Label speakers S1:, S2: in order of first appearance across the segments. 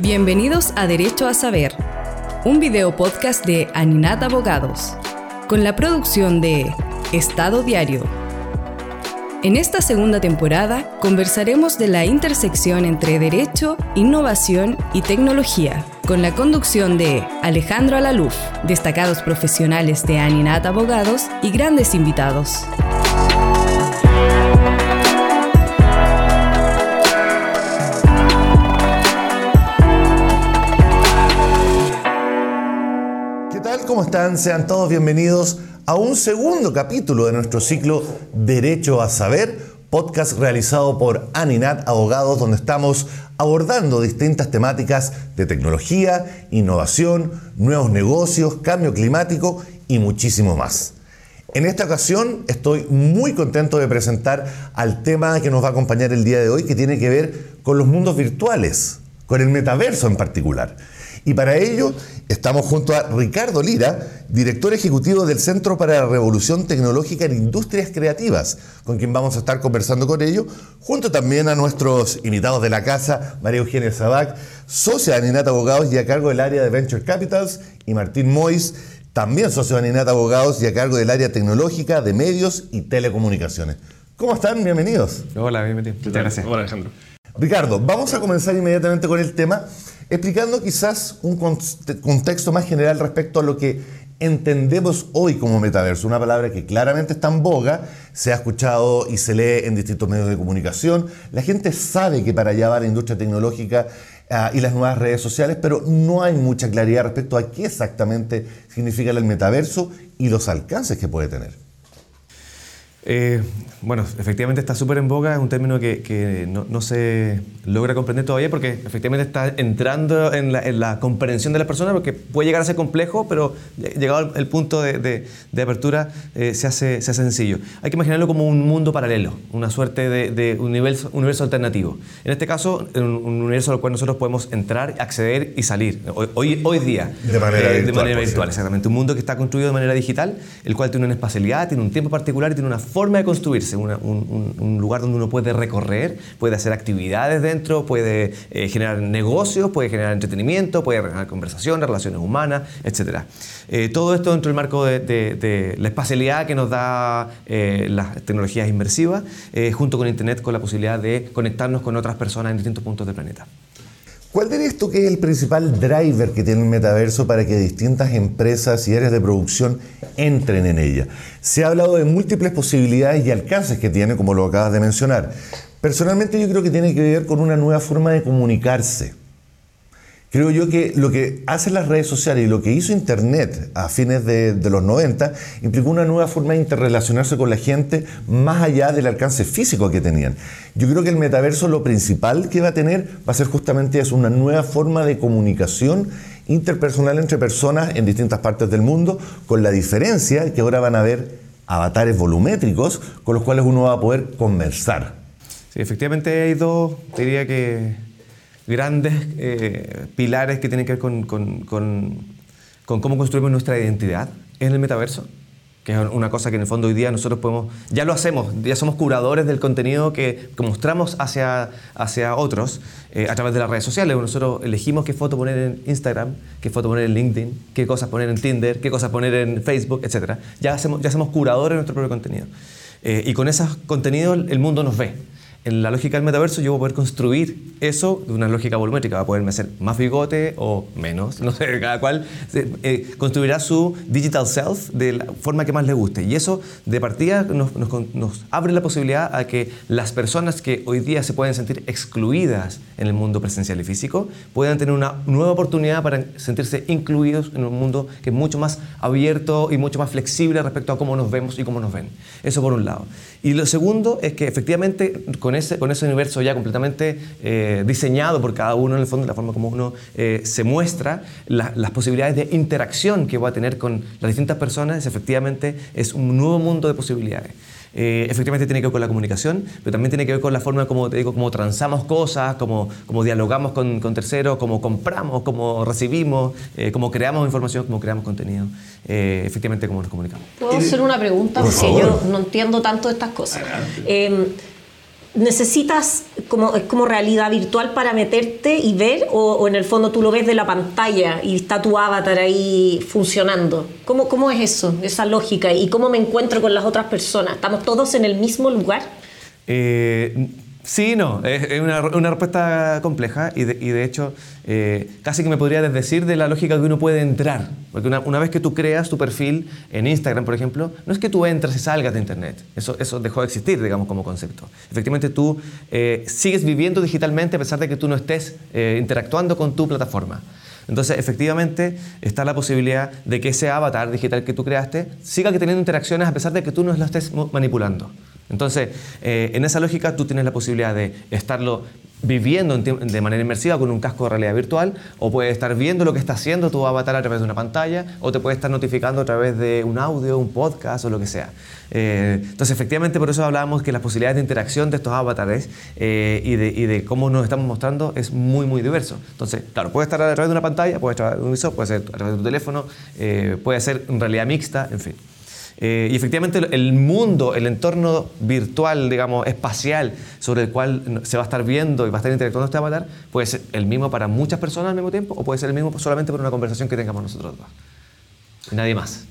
S1: Bienvenidos a Derecho a Saber, un video podcast de Aninat Abogados, con la producción de Estado Diario. En esta segunda temporada conversaremos de la intersección entre derecho, innovación y tecnología, con la conducción de Alejandro Alaluf, destacados profesionales de Aninat Abogados y grandes invitados.
S2: ¿Cómo están? Sean todos bienvenidos a un segundo capítulo de nuestro ciclo Derecho a Saber, podcast realizado por Aninat Abogados, donde estamos abordando distintas temáticas de tecnología, innovación, nuevos negocios, cambio climático y muchísimo más. En esta ocasión estoy muy contento de presentar al tema que nos va a acompañar el día de hoy, que tiene que ver con los mundos virtuales, con el metaverso en particular. Y para ello estamos junto a Ricardo Lira, director ejecutivo del Centro para la Revolución Tecnológica en Industrias Creativas, con quien vamos a estar conversando con ello, junto también a nuestros invitados de la casa, María Eugenia Sabac, socia de Aninata Abogados y a cargo del área de Venture Capitals, y Martín Mois, también socio de Aninata Abogados y a cargo del área tecnológica de medios y telecomunicaciones. ¿Cómo están? Bienvenidos.
S3: Hola, bienvenido. Muchas gracias.
S4: Hola, Alejandro.
S2: Ricardo, vamos a comenzar inmediatamente con el tema explicando quizás un contexto más general respecto a lo que entendemos hoy como metaverso, una palabra que claramente está en boga, se ha escuchado y se lee en distintos medios de comunicación, la gente sabe que para allá va la industria tecnológica ah, y las nuevas redes sociales, pero no hay mucha claridad respecto a qué exactamente significa el metaverso y los alcances que puede tener.
S3: Eh, bueno, efectivamente está súper en boga, es un término que, no, se logra comprender todavía porque efectivamente está entrando en la, comprensión de las personas porque puede llegar a ser complejo, pero llegado el punto de, apertura eh, se, hace, se hace sencillo. Hay que imaginarlo como un mundo paralelo, una suerte de, universo, universo, alternativo. En este caso, un, universo al cual nosotros podemos entrar, acceder y salir, hoy, hoy día.
S2: De manera
S3: eh,
S2: virtual.
S3: De manera virtual, exactamente. Un mundo que está construido de manera digital, el cual tiene una espacialidad, tiene un tiempo particular y tiene una forma de construirse, un, lugar donde uno puede recorrer, puede hacer actividades dentro, puede eh, generar negocios, puede generar entretenimiento, puede generar conversaciones, relaciones humanas, etc. Eh, todo esto dentro del marco de, la espacialidad que nos da eh, las tecnologías inmersivas, junto con Internet, con la posibilidad de conectarnos con otras personas en distintos puntos del planeta.
S2: ¿Cuál dirías tú que es el principal driver que tiene el metaverso para que distintas empresas y áreas de producción entren en ella? Se ha hablado de múltiples posibilidades y alcances que tiene, como lo acabas de mencionar. Personalmente yo creo que tiene que ver con una nueva forma de comunicarse. Creo yo que lo que hacen las redes sociales y lo que hizo Internet a fines de, los 90 implicó una nueva forma de interrelacionarse con la gente más allá del alcance físico que tenían. Yo creo que el metaverso lo principal que va a tener va a ser justamente eso, una nueva forma de comunicación interpersonal entre personas en distintas partes del mundo, con la diferencia que ahora van a haber avatares volumétricos con los cuales uno va a poder conversar.
S3: Sí, efectivamente hay dos, diría que grandes eh, pilares que tienen que ver con, cómo construimos nuestra identidad en el metaverso, que es una cosa que en el fondo hoy día nosotros podemos, ya lo hacemos, ya somos curadores del contenido que, mostramos hacia, hacia otros eh, a través de las redes sociales. Nosotros elegimos qué foto poner en Instagram, qué foto poner en LinkedIn, qué cosas poner en Tinder, qué cosas poner en Facebook, etc. Ya, hacemos, ya somos curadores de nuestro propio contenido. Eh, y con esos contenidos el mundo nos ve en la lógica del metaverso yo voy a poder construir eso de una lógica volumétrica, va a poderme hacer más bigote o menos, no sé, cada cual eh, construirá su digital self de la forma que más le guste. Y eso de partida nos, nos, abre la posibilidad a que las personas que hoy día se pueden sentir excluidas en el mundo presencial y físico puedan tener una nueva oportunidad para sentirse incluidos en un mundo que es mucho más abierto y mucho más flexible respecto a cómo nos vemos y cómo nos ven. Eso por un lado. Y lo segundo es que efectivamente con ese, con ese universo ya completamente eh, diseñado por cada uno, en el fondo, la forma como uno eh, se muestra, las posibilidades de interacción que va a tener con las distintas personas, efectivamente es un nuevo mundo de posibilidades. Eh, efectivamente tiene que ver con la comunicación, pero también tiene que ver con la forma, como te digo, cómo transamos cosas, cómo, cómo dialogamos con, con, terceros, cómo compramos, cómo recibimos, cómo creamos información, cómo creamos contenido, efectivamente cómo nos comunicamos.
S5: ¿Puedo hacer una pregunta? Porque yo no entiendo tanto de estas cosas.
S4: Necesitas como, es como realidad virtual para meterte y ver o, en el fondo tú lo ves de la pantalla y está tu avatar ahí funcionando? ¿Cómo, ¿Cómo es eso, esa lógica? ¿Y cómo me encuentro con las otras personas? ¿Estamos todos en el mismo lugar?
S3: Eh, Sí, no, es, una, respuesta compleja y de, hecho eh, casi que me podría desdecir de la lógica que uno puede entrar. Porque una, vez que tú creas tu perfil en Instagram, por ejemplo, no es que tú entres y salgas de Internet. Eso, eso dejó de existir, digamos, como concepto. Efectivamente, tú eh, sigues viviendo digitalmente a pesar de que tú no estés eh, interactuando con tu plataforma. Entonces, efectivamente, está la posibilidad de que ese avatar digital que tú creaste siga teniendo interacciones a pesar de que tú no lo estés manipulando. Entonces, eh, en esa lógica tú tienes la posibilidad de estarlo viviendo de manera inmersiva con un casco de realidad virtual, o puedes estar viendo lo que está haciendo tu avatar a través de una pantalla, o te puede estar notificando a través de un audio, un podcast o lo que sea. Eh, entonces, efectivamente, por eso hablábamos que las posibilidades de interacción de estos avatares eh, y, de, cómo nos estamos mostrando es muy, muy diverso. Entonces, claro, puede estar a través de una pantalla, puede estar a través de un visor, puede ser a través de tu teléfono, puede ser en realidad mixta, en fin. Eh, y efectivamente el mundo, el entorno virtual, digamos, espacial, sobre el cual se va a estar viendo y va a estar interactuando este avatar, puede ser el mismo para muchas personas al mismo tiempo o puede ser el mismo solamente por una conversación que tengamos nosotros dos. nadie más.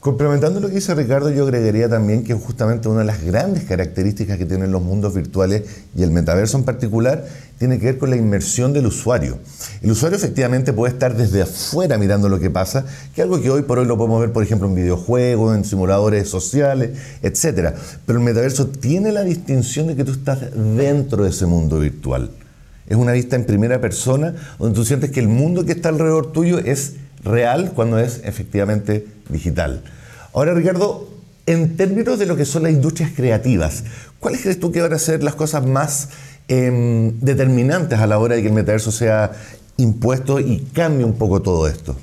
S2: Complementando lo que dice Ricardo, yo agregaría también que justamente una de las grandes características que tienen los mundos virtuales y el metaverso en particular tiene que ver con la inmersión del usuario. El usuario efectivamente puede estar desde afuera mirando lo que pasa, que es algo que hoy por hoy lo podemos ver, por ejemplo, en videojuegos, en simuladores sociales, etc. Pero el metaverso tiene la distinción de que tú estás dentro de ese mundo virtual. Es una vista en primera persona donde tú sientes que el mundo que está alrededor tuyo es real cuando es efectivamente digital. Ahora, Ricardo, en términos de lo que son las industrias creativas, ¿cuáles crees tú que van a ser las cosas más em, determinantes a la hora de que el metaverso sea impuesto y cambie un poco todo esto?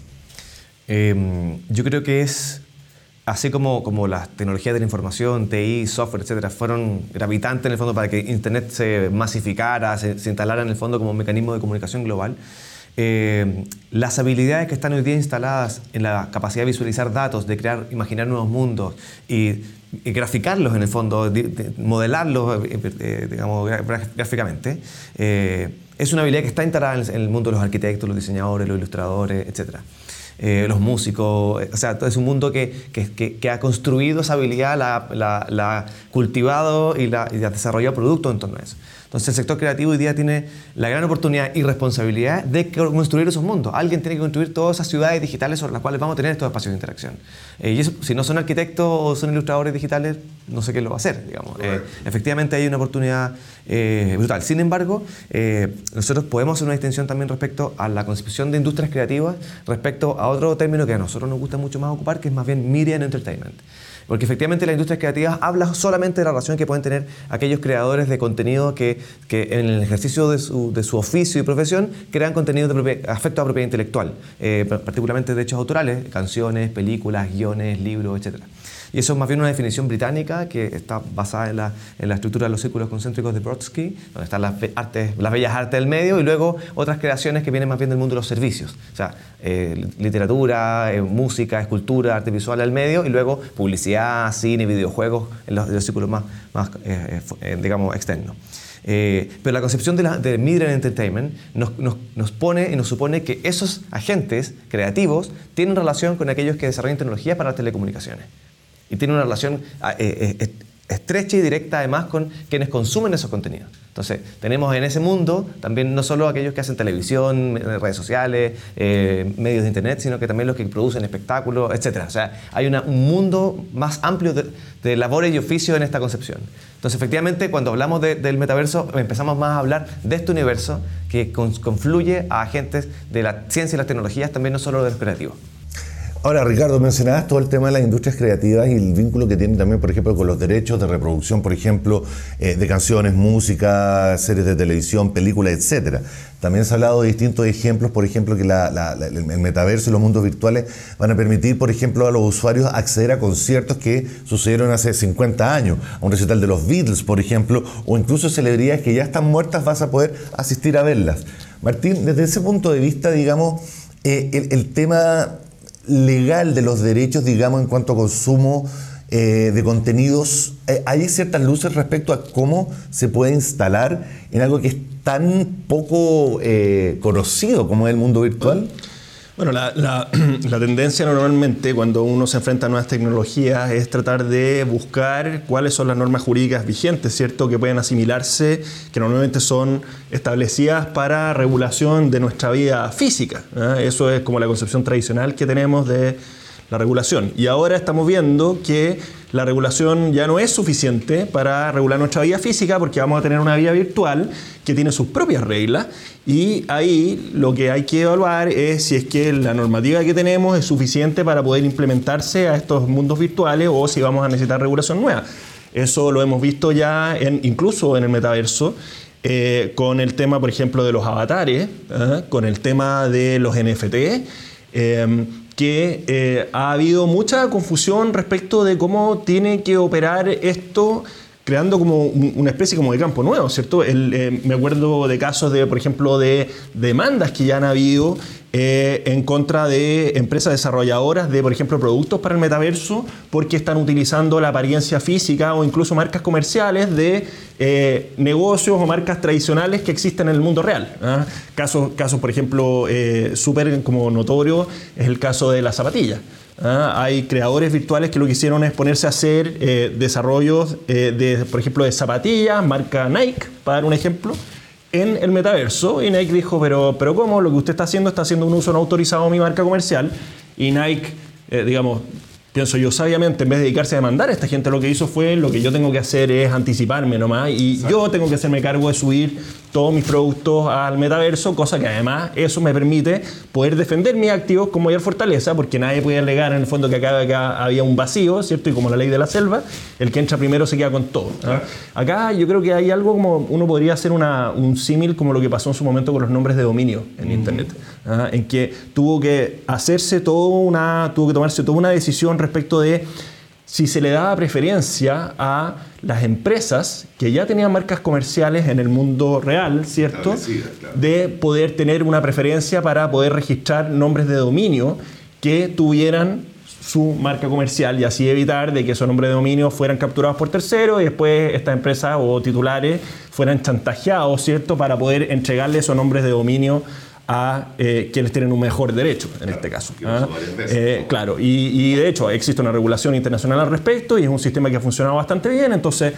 S3: Em, yo creo que es así como, como las tecnologías de la información, TI, software, etcétera, fueron gravitantes en el fondo para que Internet se masificara, se, se instalara en el fondo como un mecanismo de comunicación global. Eh, las habilidades que están hoy día instaladas en la capacidad de visualizar datos, de crear, imaginar nuevos mundos y, graficarlos en el fondo, modelarlos eh, eh, digamos, gráficamente, es una habilidad que está instalada en el mundo de los arquitectos, los diseñadores, los ilustradores, etc. los músicos, o sea, es un mundo que, que, ha construido esa habilidad, la, ha cultivado y, la, y ha desarrollado productos en torno a eso. Entonces el sector creativo hoy día tiene la gran oportunidad y responsabilidad de construir esos mundos. Alguien tiene que construir todas esas ciudades digitales sobre las cuales vamos a tener estos espacios de interacción. Eh, y eso, si no son arquitectos o son ilustradores digitales, no sé qué lo va a hacer. Digamos. Eh, efectivamente hay una oportunidad eh, brutal. Sin embargo, nosotros podemos hacer una distinción también respecto a la concepción de industrias creativas, respecto a otro término que a nosotros nos gusta mucho más ocupar, que es más bien media and entertainment. Porque efectivamente las industrias creativas hablan solamente de la relación que pueden tener aquellos creadores de contenido que, que en el ejercicio de su, de su, oficio y profesión crean contenido de afecto a propiedad intelectual, eh, particularmente de hechos autorales, canciones, películas, guiones, libros, etcétera. Y eso es más bien una definición británica que está basada en la, en la estructura de los círculos concéntricos de Brodsky, donde están las, artes, las bellas artes del medio y luego otras creaciones que vienen más bien del mundo de los servicios. O sea, eh, literatura, eh, música, escultura, arte visual al medio y luego publicidad, cine, videojuegos en los, círculos más, más eh, digamos, externos. pero la concepción de, la, de Entertainment nos, nos, nos, pone y nos supone que esos agentes creativos tienen relación con aquellos que desarrollan tecnologías para las telecomunicaciones y tiene una relación ah, eh, eh, estrecha y directa además con quienes consumen esos contenidos. Entonces, tenemos en ese mundo también no solo aquellos que hacen televisión, redes sociales, eh, medios de internet, sino que también los que producen espectáculos, etc. O sea, hay un mundo más amplio de, labores y oficios en esta concepción. Entonces, efectivamente, cuando hablamos del metaverso, empezamos más a hablar de este universo que confluye a agentes de la ciencia y las tecnologías, también no solo de los creativos.
S2: Ahora, Ricardo, mencionabas todo el tema de las industrias creativas y el vínculo que tiene también, por ejemplo, con los derechos de reproducción, por ejemplo, eh, de canciones, música, series de televisión, películas, etcétera. También se ha hablado de distintos ejemplos, por ejemplo, que el metaverso y los mundos virtuales van a permitir, por ejemplo, a los usuarios acceder a conciertos que sucedieron hace 50 años, a un recital de los Beatles, por ejemplo, o incluso celebridades que ya están muertas, vas a poder asistir a verlas. Martín, desde ese punto de vista, digamos, eh, el tema legal de los derechos, digamos, en cuanto a consumo eh, de contenidos, eh, ¿hay ciertas luces respecto a cómo se puede instalar en algo que es tan poco eh, conocido como es el mundo virtual?
S5: Bueno, la, tendencia normalmente cuando uno se enfrenta a nuevas tecnologías es tratar de buscar cuáles son las normas jurídicas vigentes, ¿cierto? Que pueden asimilarse, que normalmente son establecidas para regulación de nuestra vida física. ¿eh? Eso es como la concepción tradicional que tenemos de la regulación. Y ahora estamos viendo que la regulación ya no es suficiente para regular nuestra vida física porque vamos a tener una vida virtual que tiene sus propias reglas y ahí lo que hay que evaluar es si es que la normativa que tenemos es suficiente para poder implementarse a estos mundos virtuales o si vamos a necesitar regulación nueva. Eso lo hemos visto ya incluso en el metaverso. Eh, con el tema, por ejemplo, de los avatares, ¿eh? con el tema de los NFT. Eh, que eh, ha habido mucha confusión respecto de cómo tiene que operar esto creando como una especie como de campo nuevo, ¿cierto? Eh, me acuerdo de casos de, por ejemplo, de demandas que ya han habido eh, en contra de empresas desarrolladoras de, por ejemplo, productos para el metaverso, porque están utilizando la apariencia física o incluso marcas comerciales de eh, negocios o marcas tradicionales que existen en el mundo real. ¿ah? Casos, casos, por ejemplo, eh, súper como notorio es el caso de las zapatillas. ¿Ah? Hay creadores virtuales que lo que hicieron es ponerse a hacer desarrollos de, por ejemplo, de zapatillas, marca Nike, para dar un ejemplo en el metaverso y Nike dijo, pero, pero ¿cómo? Lo que usted está haciendo está haciendo un uso no autorizado de mi marca comercial y Nike, eh, digamos, pienso yo sabiamente, en vez de dedicarse a demandar a esta gente, lo que hizo fue lo que yo tengo que hacer es anticiparme nomás y yo tengo que hacerme cargo de subir todos mis productos al metaverso, cosa que además eso me permite poder defender mis activos con mayor fortaleza, porque nadie puede alegar en el fondo que acá, había un vacío, ¿cierto? Y como la ley de la selva, el que entra primero se queda con todo. ¿ah? Acá yo creo que hay algo como uno podría hacer una, un símil como lo que pasó en su momento con los nombres de dominio en Internet, ¿ah? en que tuvo que hacerse todo una, tuvo que tomarse toda una decisión respecto de si se le daba preferencia a las empresas que ya tenían marcas comerciales en el mundo real, ¿cierto? De poder tener una preferencia para poder registrar nombres de dominio que tuvieran su marca comercial y así evitar de que esos nombres de dominio fueran capturados por terceros y después estas empresas o titulares fueran chantajeados, ¿cierto? Para poder entregarle esos nombres de dominio a eh, quienes tienen un mejor derecho, en este caso. ¿ah? Eh, claro, y, de hecho existe una regulación internacional al respecto y es un sistema que ha funcionado bastante bien, entonces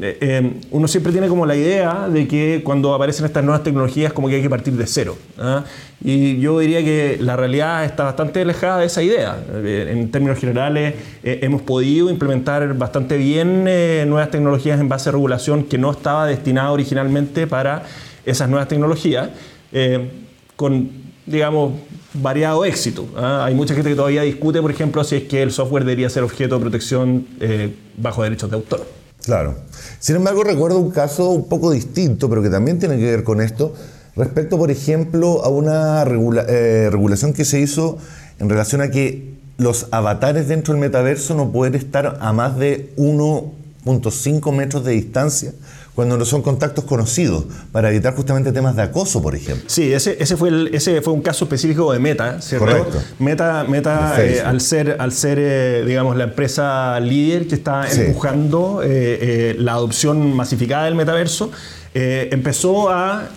S5: eh, uno siempre tiene como la idea de que cuando aparecen estas nuevas tecnologías como que hay que partir de cero. ¿ah? Y yo diría que la realidad está bastante alejada de esa idea. en términos generales hemos podido implementar bastante bien nuevas tecnologías en base a regulación que no estaba destinada originalmente para esas nuevas tecnologías con, digamos, variado éxito. ¿ah? Hay mucha gente que todavía discute, por ejemplo, si es que el software debería ser objeto de protección eh, bajo derechos de autor.
S2: Claro. Sin embargo, recuerdo un caso un poco distinto, pero que también tiene que ver con esto, respecto, por ejemplo, a una eh, regulación que se hizo en relación a que los avatares dentro del metaverso no pueden estar a más de 1.5 metros de distancia cuando no son contactos conocidos, para evitar justamente temas de acoso, por ejemplo.
S5: Sí, ese, ese, fue, ese fue un caso específico de Meta, ¿cierto?
S2: Correcto.
S5: Meta, Meta eh, al ser, al ser eh, digamos, la empresa líder que está empujando eh, la adopción masificada del metaverso, empezó a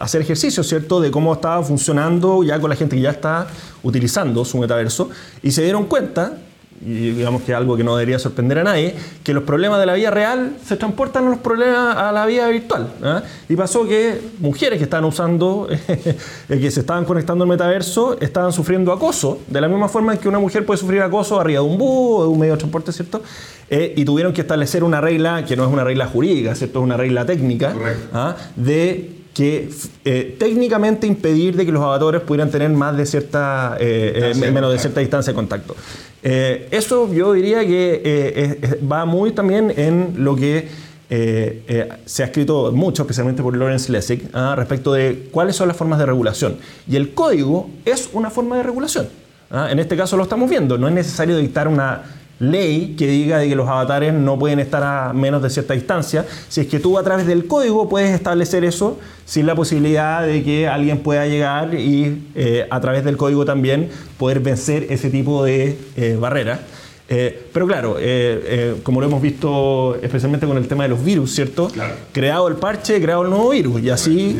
S5: hacer ejercicio, ¿cierto?, de cómo estaba funcionando ya con la gente que ya está utilizando su metaverso y se dieron cuenta y digamos que es algo que no debería sorprender a nadie, que los problemas de la vida real se transportan a los problemas a la vida virtual. ¿ah? Y pasó que mujeres que estaban usando, que se estaban conectando al metaverso, estaban sufriendo acoso, de la misma forma que una mujer puede sufrir acoso arriba de un bus o de un medio de transporte, ¿cierto? Eh, y tuvieron que establecer una regla, que no es una regla jurídica, ¿cierto? Es una regla técnica, ¿ah? de que eh, técnicamente impedir de que los avatares pudieran tener más de cierta, eh, menos de cierta distancia de contacto. Eh, eso yo diría que eh, va muy también en lo que eh, se ha escrito mucho, especialmente por Lawrence Lessig, ah, respecto de cuáles son las formas de regulación. Y el código es una forma de regulación. Ah, en este caso lo estamos viendo. No es necesario dictar una ley que diga de que los avatares no pueden estar a menos de cierta distancia, si es que tú a través del código puedes establecer eso sin la posibilidad de que alguien pueda llegar y eh, a través del código también poder vencer ese tipo de eh, barreras. Eh, pero claro, eh, eh, como lo hemos visto especialmente con el tema de los virus, ¿cierto? Creado el parche, creado el nuevo virus y así,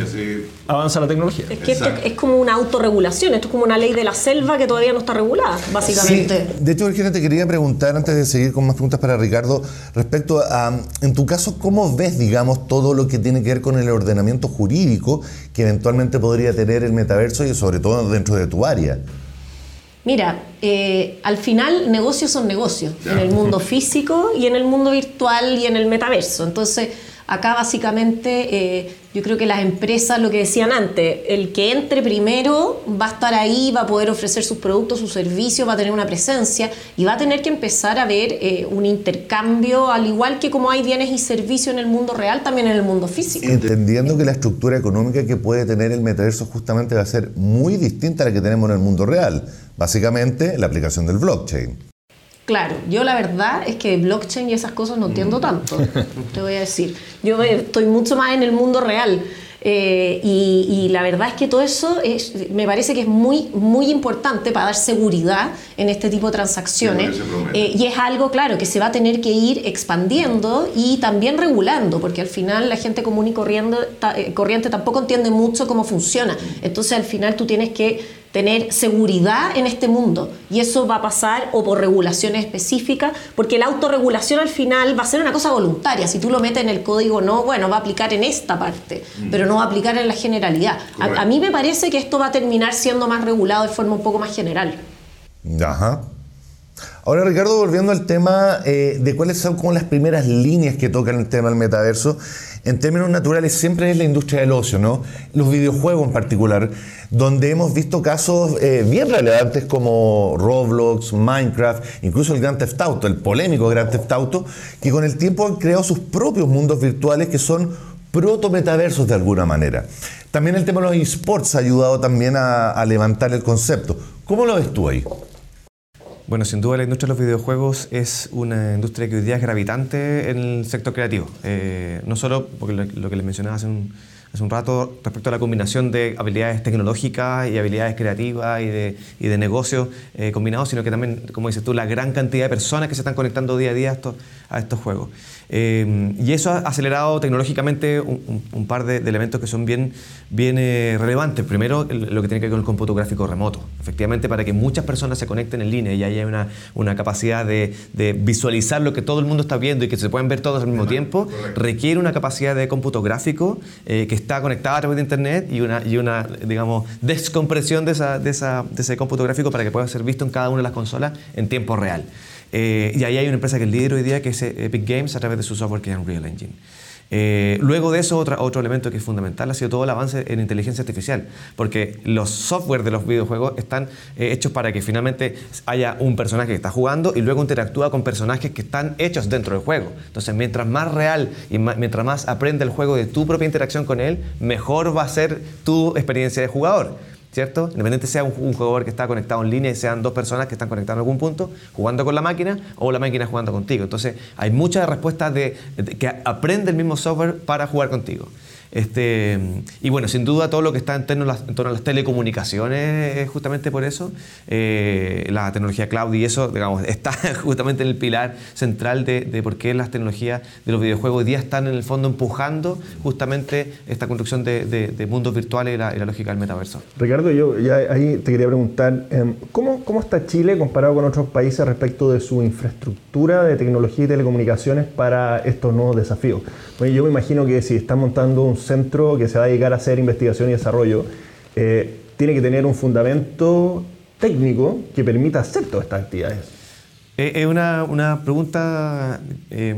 S5: avanza la tecnología.
S4: Es que esto es como una autorregulación, esto es como una ley de la selva que todavía no está regulada, básicamente.
S2: De hecho, Virginia, te quería preguntar, antes de seguir con más preguntas para Ricardo, respecto a, en tu caso, ¿cómo ves, digamos, todo lo que tiene que ver con el ordenamiento jurídico que eventualmente podría tener el metaverso y sobre todo dentro de tu área?
S4: Mira, eh, al final negocios son negocios, en el mundo físico y en el mundo virtual y en el metaverso. Entonces, acá básicamente eh, yo creo que las empresas, lo que decían antes, el que entre primero va a estar ahí, va a poder ofrecer sus productos, sus servicios, va a tener una presencia y va a tener que empezar a ver eh, un intercambio, al igual que como hay bienes y servicios en el mundo real, también en el mundo físico.
S2: Entendiendo que la estructura económica que puede tener el metaverso justamente va a ser muy distinta a la que tenemos en el mundo real, básicamente la aplicación del blockchain.
S4: Claro, yo la verdad es que blockchain y esas cosas no entiendo mm. tanto, te voy a decir. Yo estoy mucho más en el mundo real. Eh, y, la verdad es que todo eso es, me parece que es muy, muy importante para dar seguridad en este tipo de transacciones. Eh, y es algo, claro, que se va a tener que ir expandiendo y también regulando, porque al final la gente común y eh, corriente tampoco entiende mucho cómo funciona. Entonces al final tú tienes que tener seguridad en este mundo. Y eso va a pasar o por regulaciones específicas, porque la autorregulación al final va a ser una cosa voluntaria. Si tú lo metes en el código, no, bueno, va a aplicar en esta parte, mm. pero no va a aplicar en la generalidad. A, mí me parece que esto va a terminar siendo más regulado de forma un poco más general.
S2: Ajá. Ahora, Ricardo, volviendo al tema eh, de cuáles son como las primeras líneas que tocan el tema del metaverso, en términos naturales siempre es la industria del ocio, ¿no? Los videojuegos en particular, donde hemos visto casos eh, bien relevantes como Roblox, Minecraft, incluso el Grand Theft Auto, el polémico Grand Theft Auto, que con el tiempo han creado sus propios mundos virtuales que son proto-metaversos de alguna manera. También el tema de los esports ha ayudado también a, a levantar el concepto. ¿Cómo lo ves tú ahí?
S3: Bueno, sin duda la industria de los videojuegos es una industria que hoy día es gravitante en el sector creativo. Eh, no solo porque lo, que les mencionaba hace un, hace un, rato respecto a la combinación de habilidades tecnológicas y habilidades creativas y de, y de negocios eh, combinados, sino que también, como dices tú, la gran cantidad de personas que se están conectando día a día a estos, a estos juegos. Eh, y eso ha acelerado tecnológicamente un, par de, elementos que son bien, bien eh, relevantes. Primero, lo que tiene que ver con el cómputo gráfico remoto. Efectivamente, para que muchas personas se conecten en línea y haya una, una capacidad de, de, visualizar lo que todo el mundo está viendo y que se pueden ver todos al mismo tiempo, requiere una capacidad de cómputo gráfico que está conectada a través de Internet y una, y una digamos, descompresión de, esa, de, esa, de ese cómputo gráfico para que pueda ser visto en cada una de las consolas en tiempo real. Eh, y ahí hay una empresa que es líder hoy día, que es eh, Epic Games, a través de su software que es Unreal Engine. Eh, luego de eso, otro, otro elemento que es fundamental ha sido todo el avance en inteligencia artificial, porque los software de los videojuegos están hechos para que finalmente haya un personaje que está jugando y luego interactúa con personajes que están hechos dentro del juego. Entonces, mientras más real y mientras más aprende el juego de tu propia interacción con él, mejor va a ser tu experiencia de jugador. ¿Cierto? Independientemente sea un, jugador que está conectado en línea y sean dos personas que están conectadas en algún punto, jugando con la máquina o la máquina jugando contigo. Entonces, hay muchas respuestas de que aprende el mismo software para jugar contigo. Este, y bueno, sin duda todo lo que está en torno a las, a las telecomunicaciones es justamente por eso. Eh, la tecnología cloud y eso, digamos, está justamente en el pilar central de, por qué las tecnologías de los videojuegos hoy día están en el fondo empujando justamente esta construcción de, mundos virtuales y la, y la, lógica del metaverso.
S5: Ricardo, yo ya ahí te quería preguntar, em, ¿cómo, ¿cómo está Chile comparado con otros países respecto de su infraestructura de tecnología y telecomunicaciones para estos nuevos desafíos? Bueno, yo me imagino que si están montando un centro que se va a dedicar a hacer investigación y desarrollo, eh, tiene que tener un fundamento técnico que permita hacer todas estas actividades.
S3: Es una, una pregunta eh,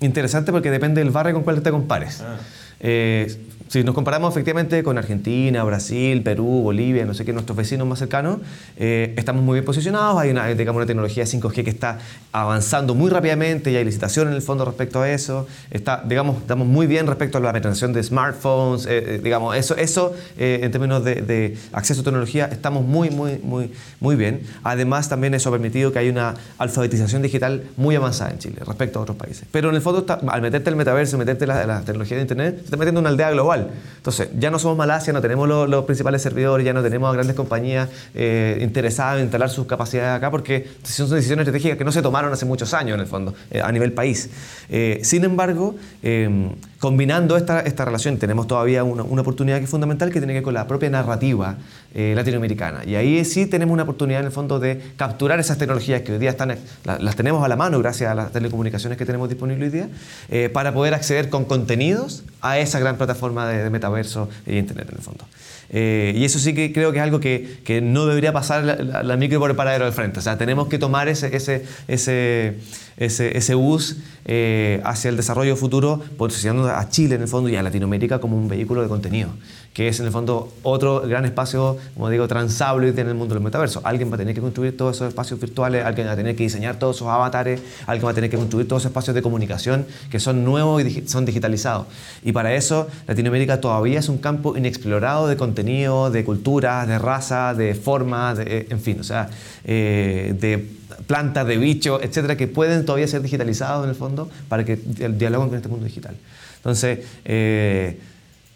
S3: interesante porque depende del barrio con cual te compares. Ah. Eh, si nos comparamos efectivamente con Argentina, Brasil, Perú, Bolivia, no sé qué, nuestros vecinos más cercanos, eh, estamos muy bien posicionados. Hay una, digamos, una tecnología 5G que está avanzando muy rápidamente y hay licitación en el fondo respecto a eso. Está, digamos, estamos muy bien respecto a la penetración de smartphones. Eh, eh, digamos, eso, eso en términos de, acceso a tecnología, estamos muy, muy, muy, muy bien. Además, también eso ha permitido que haya una alfabetización digital muy avanzada en Chile respecto a otros países. Pero en el fondo, al meterte el metaverso, meterte la, la tecnología de Internet, se está metiendo una aldea global. Entonces, ya no somos Malasia, no tenemos los, principales servidores, ya no tenemos a grandes compañías eh, interesadas en instalar sus capacidades acá, porque son decisiones estratégicas que no se tomaron hace muchos años, en el fondo, eh, a nivel país. Eh, sin embargo, eh, combinando esta, esta relación, tenemos todavía una, una oportunidad que es fundamental que tiene que ver con la propia narrativa eh, latinoamericana. Y ahí sí tenemos una oportunidad, en el fondo, de capturar esas tecnologías que hoy día están, la- las tenemos a la mano gracias a las telecomunicaciones que tenemos disponibles hoy día, eh, para poder acceder con contenidos a esa gran plataforma de, de metaverso y Internet, en el fondo. Eh, y eso sí que creo que es algo que, que no debería pasar la, la- la micro por el paradero del frente. O sea, tenemos que tomar ese, ese, ese, ese, bus eh, hacia el desarrollo futuro, posicionando a Chile en el fondo y a Latinoamérica como un vehículo de contenido, que es en el fondo otro gran espacio, como digo, transable en el mundo del metaverso. Alguien va a tener que construir todos esos espacios virtuales, alguien va a tener que diseñar todos esos avatares, alguien va a tener que construir todos esos espacios de comunicación que son nuevos y son digitalizados. Y para eso Latinoamérica todavía es un campo inexplorado de contenido, de cultura, de raza, de forma, de, eh, en fin, o sea, eh, de plantas, de bichos, etcétera, que pueden todavía ser digitalizados en el fondo para que di- dialoguen con este mundo digital. Entonces, eh,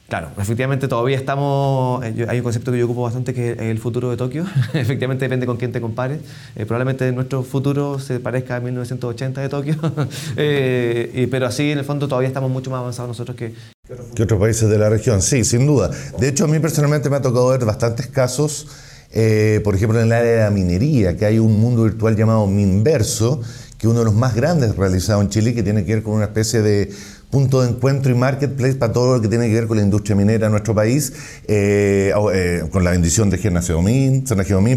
S3: Claro, efectivamente todavía estamos, eh, hay un concepto que yo ocupo bastante que es el futuro de Tokio, efectivamente depende con quién te compares, Eh, probablemente nuestro futuro se parezca a 1980 de Tokio, Eh, pero así en el fondo todavía estamos mucho más avanzados nosotros que,
S2: que otros países de la región. Sí, sin duda. De hecho, a mí personalmente me ha tocado ver bastantes casos, por ejemplo, en el área de la minería, que hay un mundo virtual llamado Minverso, que uno de los más grandes realizados en Chile, que tiene que ver con una especie de punto de encuentro y marketplace para todo lo que tiene que ver con la industria minera en nuestro país, eh, o, eh, con la bendición de Geomin,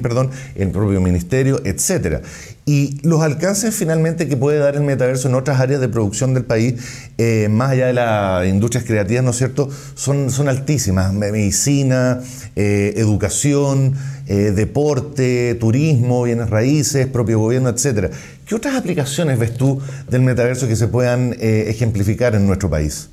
S2: perdón, el propio ministerio, etcétera. Y los alcances finalmente que puede dar el metaverso en otras áreas de producción del país, eh, más allá de las industrias creativas, ¿no es cierto?, son, son altísimas. Me- Medicina, educación, deporte, turismo, bienes raíces, propio gobierno, etcétera. ¿Qué otras aplicaciones ves tú del metaverso que se puedan eh, ejemplificar en nuestro país?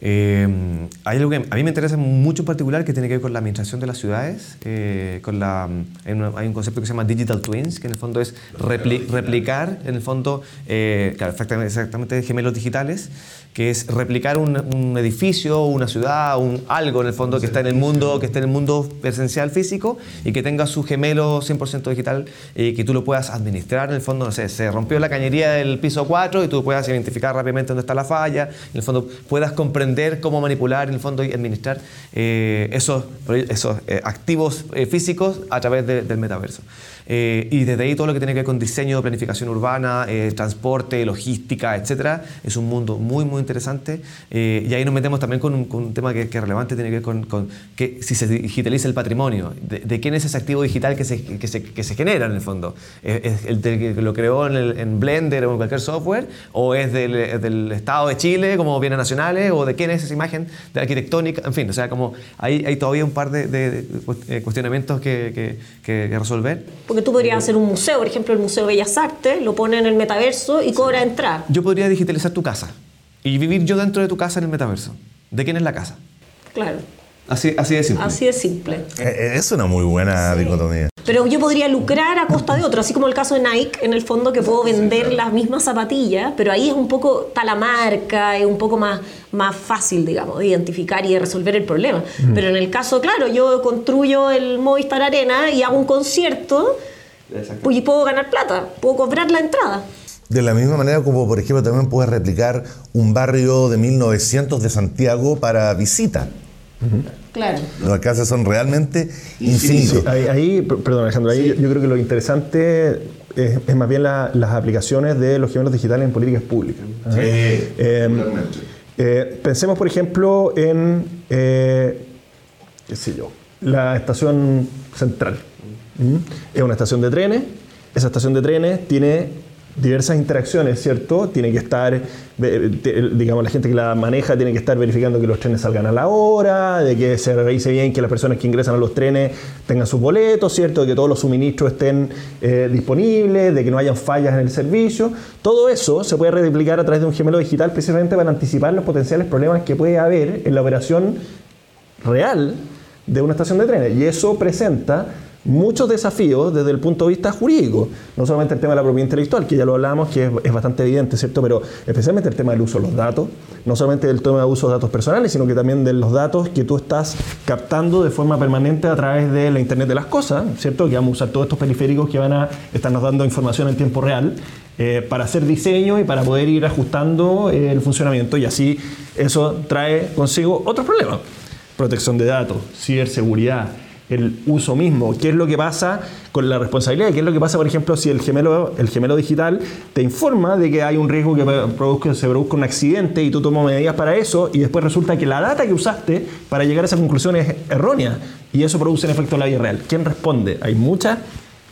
S3: Eh, hay algo que a mí me interesa mucho en particular que tiene que ver con la administración de las ciudades. eh, con la, hay, un concepto que se llama Digital Twins, que en el fondo es repli- replicar, en el fondo, eh, claro, exactamente, exactamente gemelos digitales, que es replicar un, edificio, una ciudad, un, algo en el fondo que está en el mundo, que esté en el mundo presencial físico y que tenga su gemelo 100% digital y que tú lo puedas administrar. En el fondo, no sé, se rompió la cañería del piso 4 y tú puedas identificar rápidamente dónde está la falla. En el fondo, puedas comprender cómo manipular en el fondo y administrar eh, esos, esos eh, activos eh, físicos a través de- del metaverso. Eh, y desde ahí todo lo que tiene que ver con diseño, planificación urbana, eh, transporte, logística, etcétera, es un mundo muy, muy interesante. Eh, y ahí nos metemos también con un, con un tema que, que es relevante, tiene que ver con, con que si se digitaliza el patrimonio, de, de quién es ese activo digital que se, que se, que se genera en el fondo. ¿Es, el que lo creó en, el- en Blender o en cualquier software? ¿O es del, del Estado de Chile como bienes nacionales? ¿O de quién es esa imagen de arquitectónica? En fin, o sea, como hay, hay todavía un par de, de- de eh, cuestionamientos que resolver.
S4: Porque tú podrías hacer un museo, por ejemplo, el Museo Bellas Artes, lo pone en el metaverso y cobra entrada.
S3: Yo podría digitalizar tu casa y vivir yo dentro de tu casa en el metaverso. ¿De quién es la casa?
S4: Claro,
S3: Así, así de simple.
S4: así de simple.
S2: Eh, Es una muy buena dicotomía.
S4: Pero yo podría lucrar a costa de otro, así como el caso de Nike, en el fondo que puedo vender las mismas zapatillas, pero ahí es un poco está la marca, es un poco más, más fácil, digamos, de identificar y de resolver el problema. Pero en el caso, claro, yo construyo el Movistar Arena y hago un concierto pues, y puedo ganar plata, puedo cobrar la entrada.
S2: De la misma manera como, por ejemplo, también puedes replicar un barrio de 1900 de Santiago para visita.
S4: Claro.
S2: Los alcances son realmente
S5: Sí,
S2: infinitos.
S5: ahí, ahí, per- perdón Alejandro, ahí yo, yo creo que lo interesante es, es más bien la- las aplicaciones de los gemelos digitales en políticas públicas. ¿ah? Eh, eh, pensemos, por ejemplo, en, eh, qué sé yo, la estación central. ¿Mm? Es una estación de trenes. Esa estación de trenes tiene diversas interacciones, ¿cierto? Tiene que estar, digamos, la gente que la maneja tiene que estar verificando que los trenes salgan a la hora, de que se revise bien que las personas que ingresan a los trenes tengan sus boletos, ¿cierto? De que todos los suministros estén eh, disponibles, de que no hayan fallas en el servicio. Todo eso se puede replicar a través de un gemelo digital precisamente para anticipar los potenciales problemas que puede haber en la operación real de una estación de trenes. Y eso presenta muchos desafíos desde el punto de vista jurídico. No solamente el tema de la propiedad intelectual, que ya lo hablamos, que es, bastante evidente, ¿cierto? Pero especialmente el tema del uso de los datos, no solamente el tema del uso de datos personales, sino que también de los datos que tú estás captando de forma permanente a través de la Internet de las cosas, ¿cierto? Que vamos a usar todos estos periféricos que van a estarnos dando información en tiempo real eh, para hacer diseño y para poder ir ajustando eh, el funcionamiento y así eso trae consigo otros problemas. Protección de datos, ciberseguridad, el uso mismo, qué es lo que pasa con la responsabilidad, qué es lo que pasa, por ejemplo, si el gemelo, el gemelo digital te informa de que hay un riesgo que se produzca un accidente y tú tomas medidas para eso y después resulta que la data que usaste para llegar a esa conclusión es errónea y eso produce un efecto en la vida real. ¿Quién responde? Hay muchas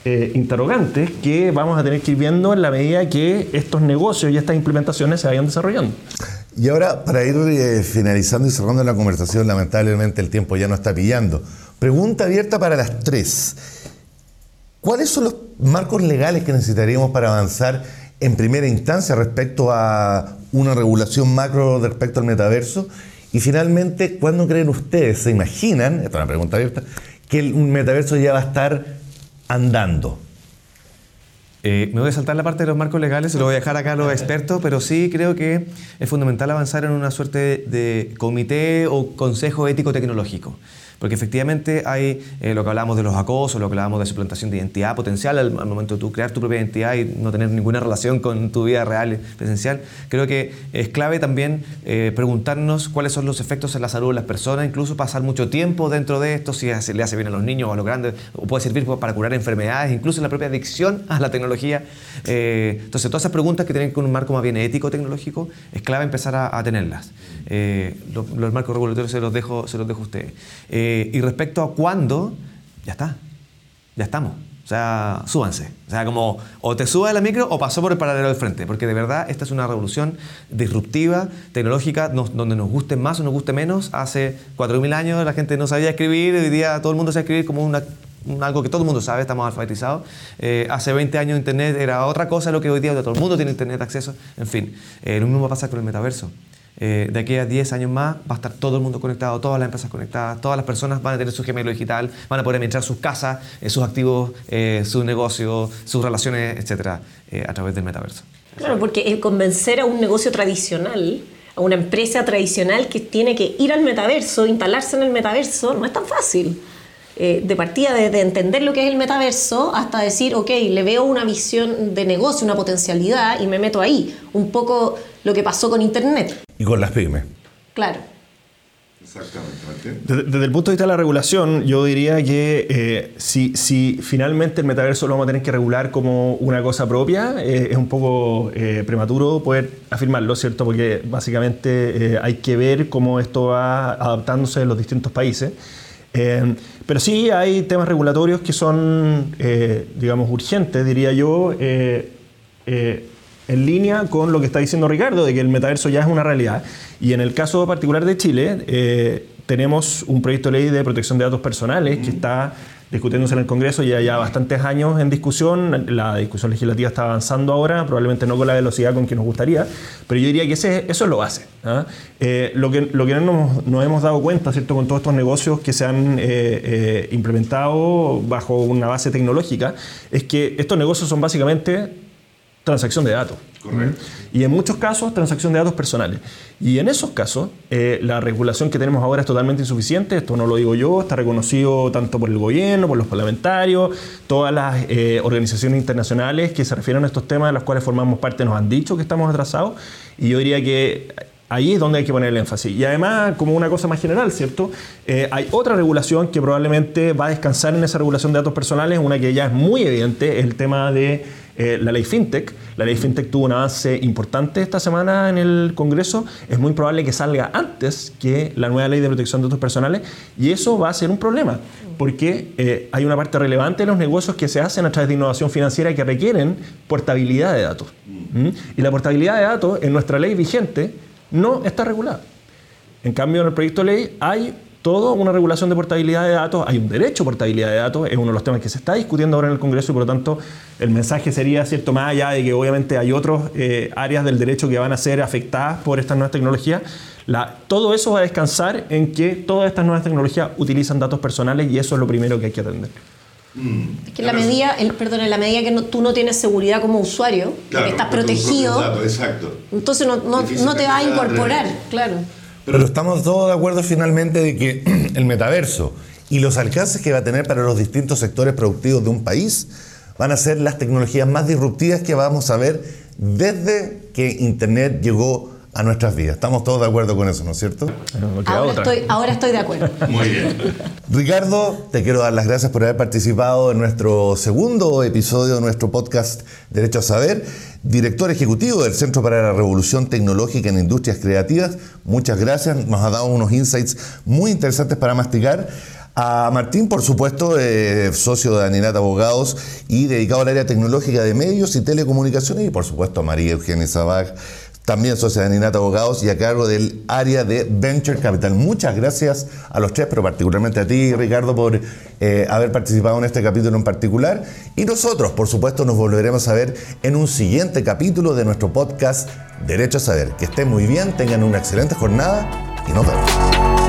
S5: eh, interrogantes que vamos a tener que ir viendo en la medida que estos negocios y estas implementaciones se vayan desarrollando.
S2: Y ahora, para ir eh, finalizando y cerrando la conversación, lamentablemente el tiempo ya no está pillando. Pregunta abierta para las tres. ¿Cuáles son los marcos legales que necesitaríamos para avanzar en primera instancia respecto a una regulación macro respecto al metaverso? Y finalmente, ¿cuándo creen ustedes, se imaginan, esta es una pregunta abierta, que el metaverso ya va a estar andando?
S3: Eh, me voy a saltar la parte de los marcos legales, se lo voy a dejar acá a los expertos, pero sí creo que es fundamental avanzar en una suerte de comité o consejo ético tecnológico. Porque efectivamente hay eh, lo que hablamos de los acosos, lo que hablamos de suplantación de identidad potencial al, momento de tú crear tu propia identidad y no tener ninguna relación con tu vida real presencial. Creo que es clave también eh, preguntarnos cuáles son los efectos en la salud de las personas, incluso pasar mucho tiempo dentro de esto, si le hace bien a los niños o a los grandes, o puede servir para curar enfermedades, incluso la propia adicción a la tecnología. Eh, entonces, todas esas preguntas que tienen que un marco más bien ético tecnológico, es clave empezar a, tenerlas. Los, los, marcos regulatorios se los dejo, se los dejo a ustedes. Eh, y respecto a cuándo, ya está, ya estamos. O sea, súbanse. O sea, como o te subes a la micro o pasó por el paralelo del frente, porque de verdad esta es una revolución disruptiva, tecnológica, donde nos guste más o nos guste menos. Hace 4.000 años la gente no sabía escribir, hoy día todo el mundo sabe escribir como una, algo que todo el mundo sabe, estamos alfabetizados. Eh, hace 20 años Internet era otra cosa lo que hoy día todo el mundo tiene Internet acceso. En fin, eh, lo mismo va a pasar con el metaverso. Eh, de aquí a 10 años más va a estar todo el mundo conectado, todas las empresas conectadas, todas las personas van a tener su gemelo digital, van a poder administrar sus casas, eh, sus activos, eh, sus negocios, sus relaciones, etcétera, a través del metaverso.
S4: Claro, porque convencer a un negocio tradicional, a una empresa tradicional que tiene que ir al metaverso, instalarse en el metaverso, no es tan fácil. de partida de, de, entender lo que es el metaverso hasta decir, ok, le veo una visión de negocio, una potencialidad y me meto ahí. Un poco lo que pasó con Internet.
S2: Y con las pymes.
S4: Claro.
S5: Exactamente. Desde, desde, el punto de vista de la regulación, yo diría que eh, si, si, finalmente el metaverso lo vamos a tener que regular como una cosa propia, eh, es un poco eh, prematuro poder afirmarlo, ¿cierto? Porque básicamente eh, hay que ver cómo esto va adaptándose en los distintos países. Eh, pero sí hay temas regulatorios que son, digamos, urgentes, diría yo en línea con lo que está diciendo Ricardo, de que el metaverso ya es una realidad. Y en el caso particular de Chile, eh, tenemos un proyecto de ley de protección de datos personales que está discutiéndose en el Congreso ya ya bastantes años en discusión. La discusión legislativa está avanzando ahora, probablemente no con la velocidad con que nos gustaría, pero yo diría que ese, eso es lo base. ¿ah? Eh, lo que, lo que no nos, hemos dado cuenta, ¿cierto?, con todos estos negocios que se han eh, implementado bajo una base tecnológica, es que estos negocios son básicamente transacción de datos.
S2: Correcto.
S5: Y en muchos casos, transacción de datos personales. Y en esos casos, eh, la regulación que tenemos ahora es totalmente insuficiente. Esto no lo digo yo, está reconocido tanto por el gobierno, por los parlamentarios, todas las eh, organizaciones internacionales que se refieren a estos temas de los cuales formamos parte nos han dicho que estamos atrasados. Y yo diría que Ahí es donde hay que poner el énfasis. Y además, como una cosa más general, ¿cierto? Eh, hay otra regulación que probablemente va a descansar en esa regulación de datos personales, una que ya es muy evidente, el tema de eh, la ley FinTech. La ley FinTech tuvo un avance importante esta semana en el Congreso. Es muy probable que salga antes que la nueva ley de protección de datos personales y eso va a ser un problema porque eh, hay una parte relevante de los negocios que se hacen a través de innovación financiera que requieren portabilidad de datos. Y la portabilidad de datos en nuestra ley vigente no está regulada. En cambio, en el proyecto de ley hay todo una regulación de portabilidad de datos, hay un derecho a portabilidad de datos, es uno de los temas que se está discutiendo ahora en el Congreso y por lo tanto el mensaje sería, ¿cierto?, más allá de que obviamente hay otras eh, áreas del derecho que van a ser afectadas por estas nuevas tecnologías, la, todo eso va a descansar en que todas estas nuevas tecnologías utilizan datos personales y eso es lo primero que hay que atender.
S4: Es que en la medida, el, perdón, en la medida que no- tú no tienes seguridad como usuario, que estás protegido,
S2: exacto.
S4: entonces no, no, no te va a incorporar, claro.
S2: Pero estamos todos de acuerdo finalmente de que el metaverso y los alcances que va a tener para los distintos sectores productivos de un país van a ser las tecnologías más disruptivas que vamos a ver desde que Internet llegó a nuestras vidas. Estamos todos de acuerdo con eso, ¿no es cierto?
S5: No
S4: Ahora estoy, ahora estoy de acuerdo.
S2: Muy bien. Ricardo, te quiero dar las gracias por haber participado en nuestro segundo episodio de nuestro podcast Derecho a Saber, director ejecutivo del Centro para la Revolución Tecnológica en Industrias Creativas. Muchas gracias, nos ha dado unos insights muy interesantes para masticar. A Martín, por supuesto, eh, socio de Aninat Abogados y dedicado al área tecnológica de medios y telecomunicaciones, y por supuesto a María Eugenia Sabag, también socia de Aninat Abogados y a cargo del área de Venture Capital. Muchas gracias a los tres, pero particularmente a ti, Ricardo, por eh, haber participado en este capítulo en particular. Y nosotros, por supuesto, nos volveremos a ver en un siguiente capítulo de nuestro podcast Derecho a Saber. Que estén muy bien, tengan una excelente jornada y nos vemos.